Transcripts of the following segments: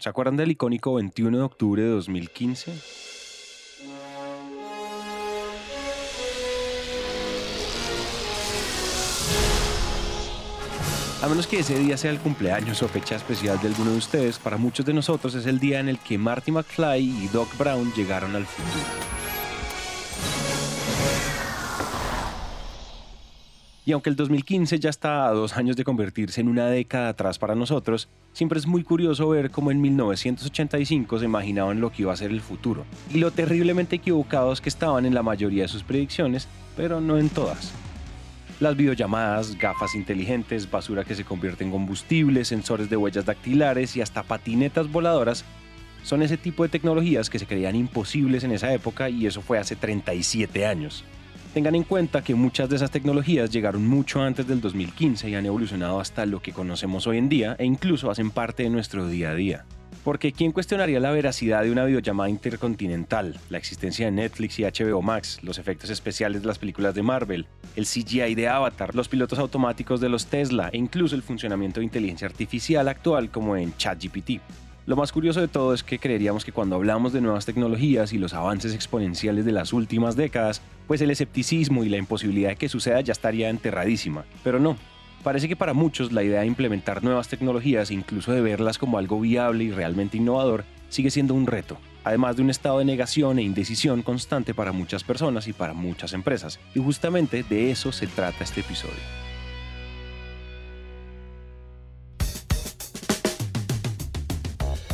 ¿Se acuerdan del icónico 21 de octubre de 2015? A menos que ese día sea el cumpleaños o fecha especial de alguno de ustedes, para muchos de nosotros es el día en el que Marty McFly y Doc Brown llegaron al futuro. Y aunque el 2015 ya está a dos años de convertirse en una década atrás para nosotros, siempre es muy curioso ver cómo en 1985 se imaginaban lo que iba a ser el futuro, y lo terriblemente equivocados que estaban en la mayoría de sus predicciones, pero no en todas. Las videollamadas, gafas inteligentes, basura que se convierte en combustible, sensores de huellas dactilares y hasta patinetas voladoras son ese tipo de tecnologías que se creían imposibles en esa época y eso fue hace 37 años. Tengan en cuenta que muchas de esas tecnologías llegaron mucho antes del 2015 y han evolucionado hasta lo que conocemos hoy en día e incluso hacen parte de nuestro día a día. Porque ¿quién cuestionaría la veracidad de una videollamada intercontinental, la existencia de Netflix y HBO Max, los efectos especiales de las películas de Marvel, el CGI de Avatar, los pilotos automáticos de los Tesla e incluso el funcionamiento de inteligencia artificial actual como en ChatGPT? Lo más curioso de todo es que creeríamos que cuando hablamos de nuevas tecnologías y los avances exponenciales de las últimas décadas, pues el escepticismo y la imposibilidad de que suceda ya estaría enterradísima. Pero no, Parece que para muchos la idea de implementar nuevas tecnologías, incluso de verlas como algo viable y realmente innovador, sigue siendo un reto, además de un estado de negación e indecisión constante para muchas personas y para muchas empresas. Y justamente de eso se trata este episodio.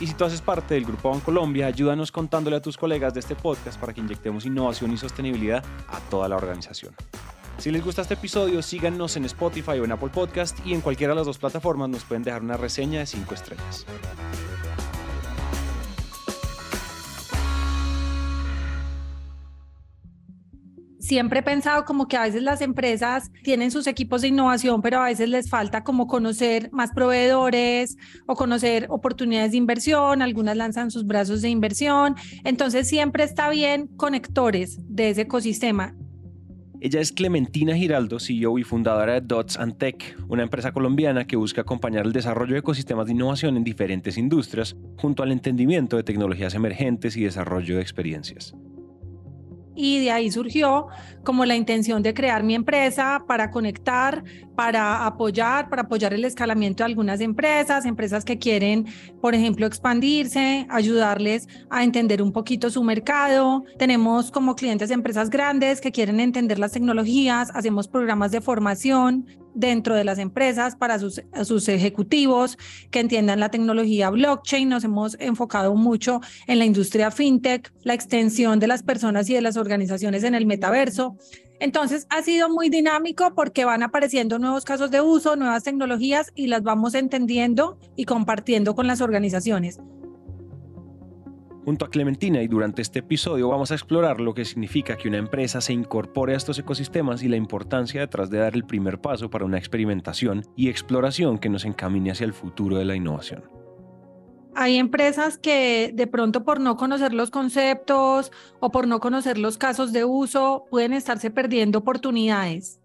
Y si tú haces parte del Grupo Bancolombia, ayúdanos contándole a tus colegas de este podcast para que inyectemos innovación y sostenibilidad a toda la organización. Si les gusta este episodio, síganos en Spotify o en Apple Podcast y en cualquiera de las dos plataformas nos pueden dejar una reseña de 5 estrellas. Siempre he pensado como que a veces las empresas tienen sus equipos de innovación, pero a veces les falta como conocer más proveedores o conocer oportunidades de inversión, algunas lanzan sus brazos de inversión, entonces siempre está bien conectores de ese ecosistema. Ella es Clementina Giraldo, CEO y fundadora de Dots and Tech, una empresa colombiana que busca acompañar el desarrollo de ecosistemas de innovación en diferentes industrias, junto al entendimiento de tecnologías emergentes y desarrollo de experiencias y de ahí surgió como la intención de crear mi empresa para conectar, para apoyar, para apoyar el escalamiento de algunas empresas, empresas que quieren, por ejemplo, expandirse, ayudarles a entender un poquito su mercado. Tenemos como clientes empresas grandes que quieren entender las tecnologías, hacemos programas de formación dentro de las empresas para sus, ejecutivos que entiendan la tecnología blockchain. Nos hemos enfocado mucho en la industria fintech, la extensión de las personas y de las organizaciones en el metaverso. Entonces ha sido muy dinámico porque van apareciendo nuevos casos de uso, nuevas tecnologías y las vamos entendiendo y compartiendo con las organizaciones junto a Clementina y durante este episodio vamos a explorar lo que significa que una empresa se incorpore a estos ecosistemas y la importancia detrás de dar el primer paso para una experimentación y exploración que nos encamine hacia el futuro de la innovación. Hay empresas que de pronto por no conocer los conceptos o por no conocer los casos de uso pueden estarse perdiendo oportunidades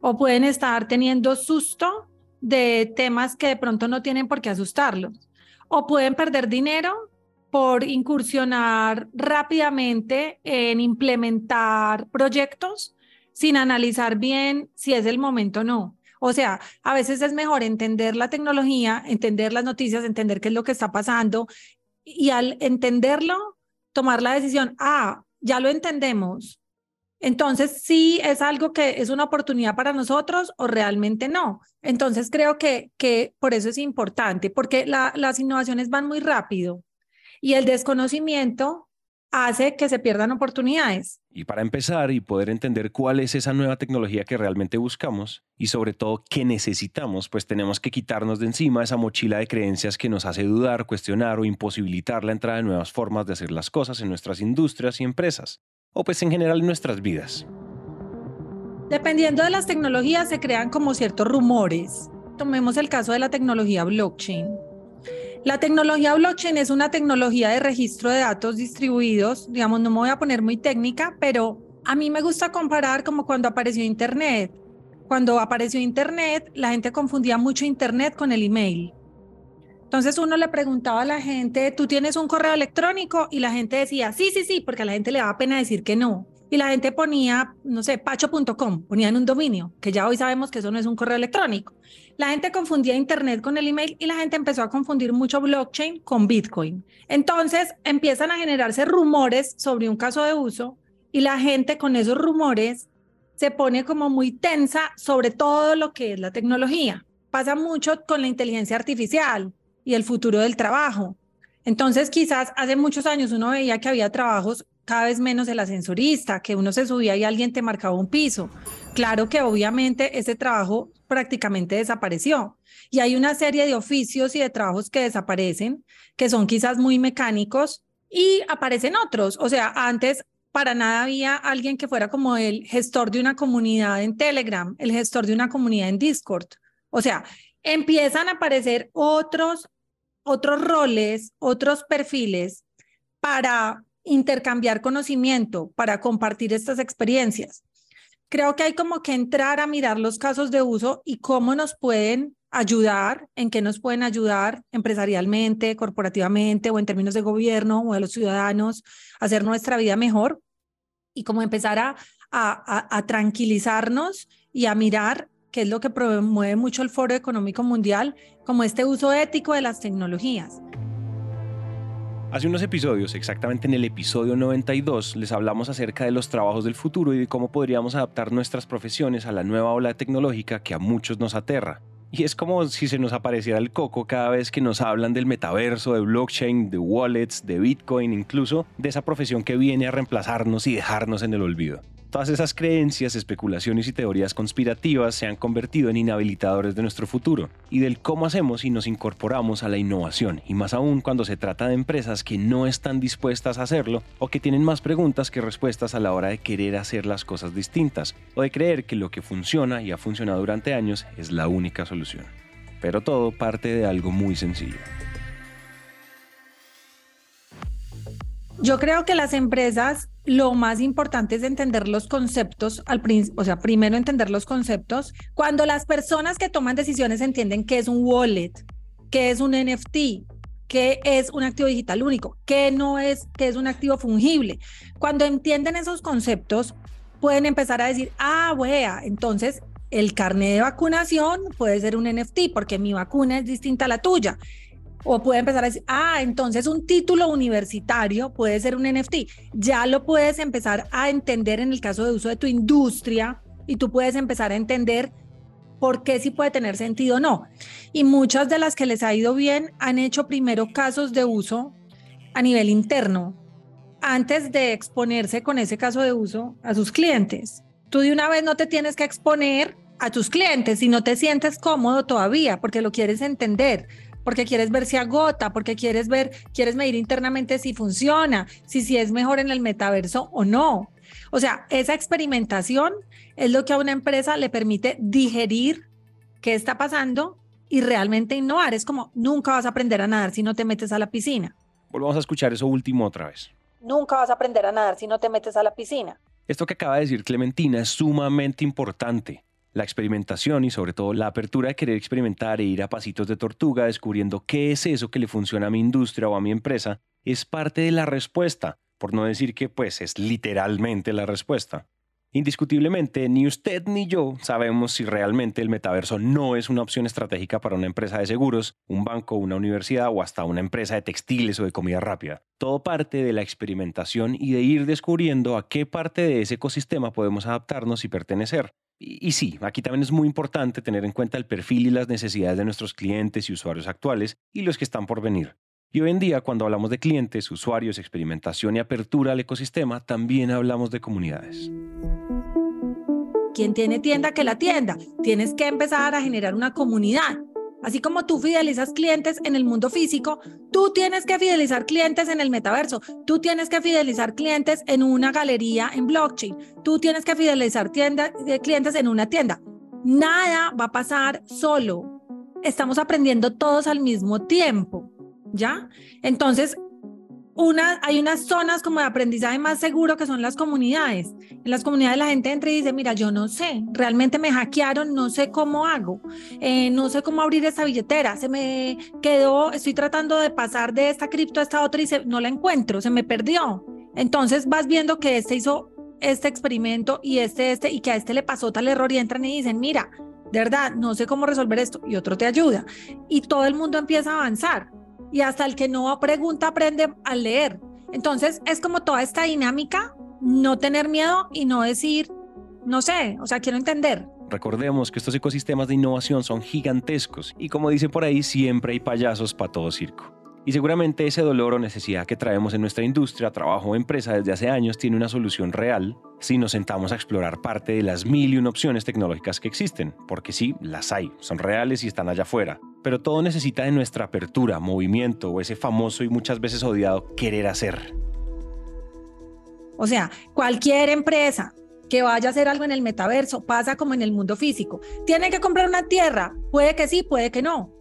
o pueden estar teniendo susto de temas que de pronto no tienen por qué asustarlos o pueden perder dinero por incursionar rápidamente en implementar proyectos sin analizar bien si es el momento o no. O sea, a veces es mejor entender la tecnología, entender las noticias, entender qué es lo que está pasando y al entenderlo, tomar la decisión, ah, ya lo entendemos. Entonces, sí es algo que es una oportunidad para nosotros o realmente no. Entonces, creo que, que por eso es importante, porque las innovaciones van muy rápido y el desconocimiento hace que se pierdan oportunidades. Y para empezar y poder entender cuál es esa nueva tecnología que realmente buscamos y sobre todo qué necesitamos, pues tenemos que quitarnos de encima esa mochila de creencias que nos hace dudar, cuestionar o imposibilitar la entrada de nuevas formas de hacer las cosas en nuestras industrias y empresas. o pues en general en nuestras vidas. Dependiendo de las tecnologías se crean como ciertos rumores. Tomemos el caso de la tecnología blockchain. La tecnología blockchain es una tecnología de registro de datos distribuidos, digamos, no me voy a poner muy técnica, pero a mí me gusta comparar como cuando apareció Internet. Cuando apareció Internet, la gente confundía mucho Internet con el email. Entonces uno le preguntaba a la gente, ¿tú tienes un correo electrónico? Y la gente decía, sí, sí, sí, porque a la gente le daba pena decir que no. Y la gente ponía, no sé, pacho.com, ponían un dominio, que ya hoy sabemos que eso no es un correo electrónico. La gente confundía Internet con el email y la gente empezó a confundir mucho blockchain con Bitcoin. Entonces empiezan a generarse rumores sobre un caso de uso y la gente con esos rumores se pone como muy tensa sobre todo lo que es la tecnología. Pasa mucho con la inteligencia artificial y el futuro del trabajo. Entonces, quizás hace muchos años uno veía que había trabajos cada vez menos el ascensorista, que uno se subía y alguien te marcaba un piso. Claro que obviamente ese trabajo prácticamente desapareció. Y hay una serie de oficios y de trabajos que desaparecen, que son quizás muy mecánicos y aparecen otros. O sea, antes para nada había alguien que fuera como el gestor de una comunidad en Telegram, el gestor de una comunidad en Discord. O sea, empiezan a aparecer otros otros roles, otros perfiles para intercambiar conocimiento, para compartir estas experiencias. Creo que hay como que entrar a mirar los casos de uso y cómo nos pueden ayudar, en qué nos pueden ayudar empresarialmente, corporativamente o en términos de gobierno o de los ciudadanos hacer nuestra vida mejor y cómo empezar a, a, a tranquilizarnos y a mirar que es lo que promueve mucho el Foro Económico Mundial, como este uso ético de las tecnologías. Hace unos episodios, exactamente en el episodio 92, les hablamos acerca de los trabajos del futuro y de cómo podríamos adaptar nuestras profesiones a la nueva ola tecnológica que a muchos nos aterra. Y es como si se nos apareciera el coco cada vez que nos hablan del metaverso, de blockchain, de wallets, de Bitcoin, incluso de esa profesión que viene a reemplazarnos y dejarnos en el olvido. Todas esas creencias, especulaciones y teorías conspirativas se han convertido en inhabilitadores de nuestro futuro y del cómo hacemos y nos incorporamos a la innovación, y más aún cuando se trata de empresas que no están dispuestas a hacerlo o que tienen más preguntas que respuestas a la hora de querer hacer las cosas distintas o de creer que lo que funciona y ha funcionado durante años es la única solución. Pero todo parte de algo muy sencillo. Yo creo que las empresas lo más importante es entender los conceptos, al o sea, primero entender los conceptos. Cuando las personas que toman decisiones entienden qué es un wallet, qué es un NFT, qué es un activo digital único, qué no es, qué es un activo fungible. Cuando entienden esos conceptos, pueden empezar a decir, ah, wea, entonces el carnet de vacunación puede ser un NFT porque mi vacuna es distinta a la tuya. O puede empezar a decir, ah, entonces un título universitario puede ser un NFT. Ya lo puedes empezar a entender en el caso de uso de tu industria y tú puedes empezar a entender por qué sí puede tener sentido o no. Y muchas de las que les ha ido bien han hecho primero casos de uso a nivel interno antes de exponerse con ese caso de uso a sus clientes. Tú de una vez no te tienes que exponer a tus clientes si no te sientes cómodo todavía porque lo quieres entender porque quieres ver si agota, porque quieres ver, quieres medir internamente si funciona, si, si es mejor en el metaverso o no. O sea, esa experimentación es lo que a una empresa le permite digerir qué está pasando y realmente innovar. Es como, nunca vas a aprender a nadar si no te metes a la piscina. Volvamos a escuchar eso último otra vez. Nunca vas a aprender a nadar si no te metes a la piscina. Esto que acaba de decir Clementina es sumamente importante la experimentación y sobre todo la apertura de querer experimentar e ir a pasitos de tortuga descubriendo qué es eso que le funciona a mi industria o a mi empresa, es parte de la respuesta, por no decir que pues es literalmente la respuesta. Indiscutiblemente, ni usted ni yo sabemos si realmente el metaverso no es una opción estratégica para una empresa de seguros, un banco, una universidad o hasta una empresa de textiles o de comida rápida. Todo parte de la experimentación y de ir descubriendo a qué parte de ese ecosistema podemos adaptarnos y pertenecer. Y, sí, aquí también es muy importante tener en cuenta el perfil y las necesidades de nuestros clientes y usuarios actuales y los que están por venir. Y hoy en día, cuando hablamos de clientes, usuarios, experimentación y apertura al ecosistema, también hablamos de comunidades. Quien tiene tienda, que la tienda. Tienes que empezar a generar una comunidad Así como tú fidelizas clientes en el mundo físico, tú tienes que fidelizar clientes en el metaverso, tú tienes que fidelizar clientes en una galería en blockchain, tú tienes que fidelizar eh, clientes en una tienda. Nada va a pasar solo. Estamos aprendiendo todos al mismo tiempo, ¿ya? Entonces, hay unas zonas como de aprendizaje más seguro que son las comunidades. En las comunidades la gente entra y dice, mira, yo no sé, realmente me hackearon, no sé cómo hago, eh, no sé cómo abrir esta billetera, se me quedó, estoy tratando de pasar de esta cripto a esta otra y no la encuentro, se me perdió. Entonces vas viendo que este hizo este experimento y este, este, y que a este le pasó tal error y entran y dicen, mira, de verdad, no sé cómo resolver esto y otro te ayuda. Y todo el mundo empieza a avanzar y hasta el que no pregunta aprende a leer. Entonces es como toda esta dinámica, no tener miedo y no decir, no sé, o sea, quiero entender. Recordemos que estos ecosistemas de innovación son gigantescos y como dice por ahí, siempre hay payasos para todo circo. Y seguramente ese dolor o necesidad que traemos en nuestra industria, trabajo o empresa desde hace años tiene una solución real si nos sentamos a explorar parte de las mil y una opciones tecnológicas que existen, porque sí, las hay, son reales y están allá afuera. Pero todo necesita de nuestra apertura, movimiento o ese famoso y muchas veces odiado querer hacer. O sea, cualquier empresa que vaya a hacer algo en el metaverso pasa como en el mundo físico. ¿Tiene que comprar una tierra? Puede que sí, puede que no.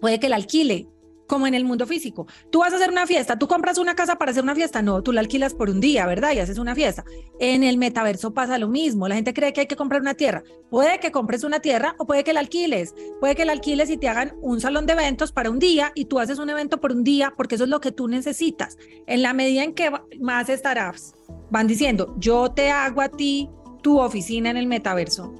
Puede que la alquile, como en el mundo físico. Tú vas a hacer una fiesta, tú compras una casa para hacer una fiesta, no, tú la alquilas por un día, ¿verdad? Y haces una fiesta. En el metaverso pasa lo mismo, la gente cree que hay que comprar una tierra. Puede que compres una tierra o puede que la alquiles, puede que la alquiles y te hagan un salón de eventos para un día y tú haces un evento por un día porque eso es lo que tú necesitas. En la medida en que más startups van diciendo, yo te hago a ti tu oficina en el metaverso,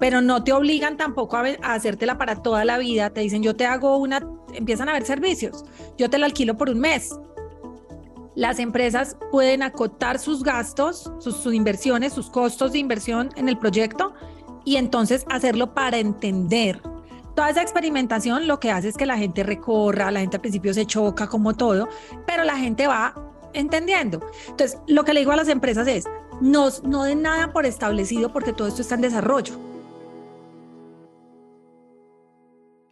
pero no te obligan tampoco a, hacértela para toda la vida. Te dicen, yo te hago una, empiezan a ver servicios, yo te la alquilo por un mes. Las empresas pueden acotar sus gastos, sus, inversiones, sus costos de inversión en el proyecto y entonces hacerlo para entender. Toda esa experimentación lo que hace es que la gente recorra, la gente al principio se choca como todo, pero la gente va entendiendo. Entonces, lo que le digo a las empresas es, no, no den nada por establecido porque todo esto está en desarrollo.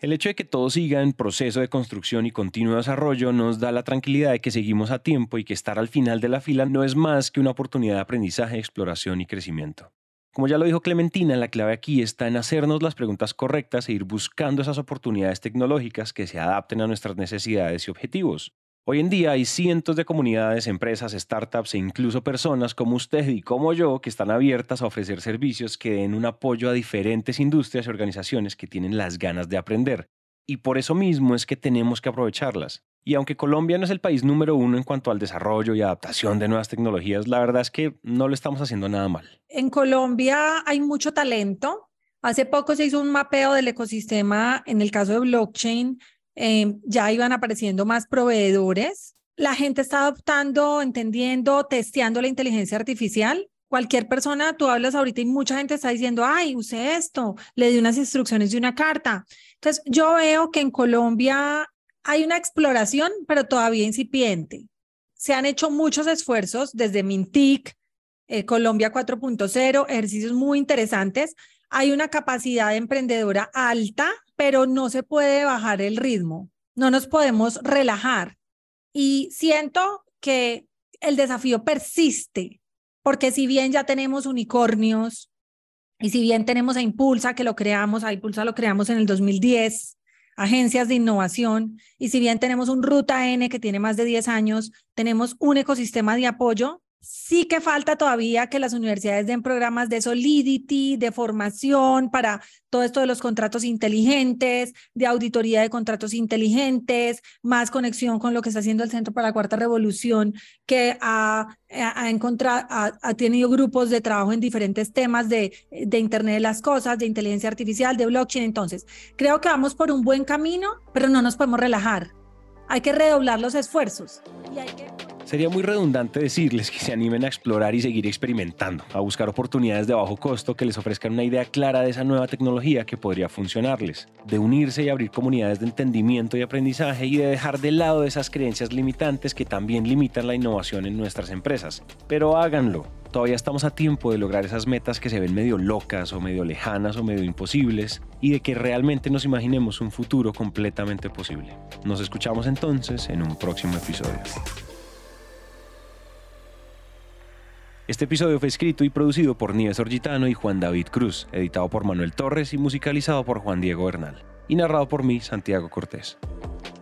El hecho de que todo siga en proceso de construcción y continuo desarrollo nos da la tranquilidad de que seguimos a tiempo y que estar al final de la fila no es más que una oportunidad de aprendizaje, exploración y crecimiento. Como ya lo dijo Clementina, la clave aquí está en hacernos las preguntas correctas e ir buscando esas oportunidades tecnológicas que se adapten a nuestras necesidades y objetivos. Hoy en día hay cientos de comunidades, empresas, startups e incluso personas como usted y como yo que están abiertas a ofrecer servicios que den un apoyo a diferentes industrias y organizaciones que tienen las ganas de aprender. Y por eso mismo es que tenemos que aprovecharlas. Y aunque Colombia no es el país número uno en cuanto al desarrollo y adaptación de nuevas tecnologías, la verdad es que no lo estamos haciendo nada mal. En Colombia hay mucho talento. Hace poco se hizo un mapeo del ecosistema en el caso de blockchain Em, ya iban apareciendo más proveedores. La gente está adoptando, entendiendo, testeando la inteligencia artificial. Cualquier persona, tú hablas ahorita y mucha gente está diciendo, ay, use esto, le di unas instrucciones de una carta. Entonces, yo veo que en Colombia hay una exploración, pero todavía incipiente. Se han hecho muchos esfuerzos desde Mintic, eh, Colombia 4.0, ejercicios muy interesantes. Hay una capacidad emprendedora alta pero no se puede bajar el ritmo, no nos podemos relajar. Y siento que el desafío persiste, porque si bien ya tenemos unicornios y si bien tenemos a Impulsa, que lo creamos, a Impulsa lo creamos en el 2010, agencias de innovación, y si bien tenemos un Ruta N que tiene más de 10 años, tenemos un ecosistema de apoyo Sí que falta todavía que las universidades den programas de solidity, de formación para todo esto de los contratos inteligentes, de auditoría de contratos inteligentes, más conexión con lo que está haciendo el Centro para la Cuarta Revolución, que ha, ha, ha, tenido grupos de trabajo en diferentes temas de, de Internet de las Cosas, de inteligencia artificial, de blockchain. Entonces, creo que vamos por un buen camino, pero no nos podemos relajar. Hay que redoblar los esfuerzos. Sería muy redundante decirles que se animen a explorar y seguir experimentando, a buscar oportunidades de bajo costo que les ofrezcan una idea clara de esa nueva tecnología que podría funcionarles, de unirse y abrir comunidades de entendimiento y aprendizaje y de dejar de lado esas creencias limitantes que también limitan la innovación en nuestras empresas. Pero háganlo, Todavía estamos a tiempo de lograr esas metas que se ven medio locas o medio lejanas o medio imposibles y de que realmente nos imaginemos un futuro completamente posible. Nos escuchamos entonces en un próximo episodio. Este episodio fue escrito y producido por Nieves Orgitano y Juan David Cruz, editado por Manuel Torres y musicalizado por Juan Diego Bernal, y narrado por mí, Santiago Cortés.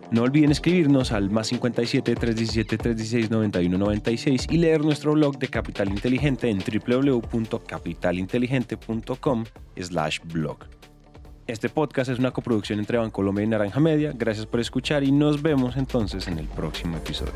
No olviden escribirnos al más 57 317 316 9196 y leer nuestro blog de Capital Inteligente en www.capitalinteligente.com/blog. Este podcast es una coproducción entre Bancolombia y Naranja Media. Gracias por escuchar y nos vemos entonces en el próximo episodio.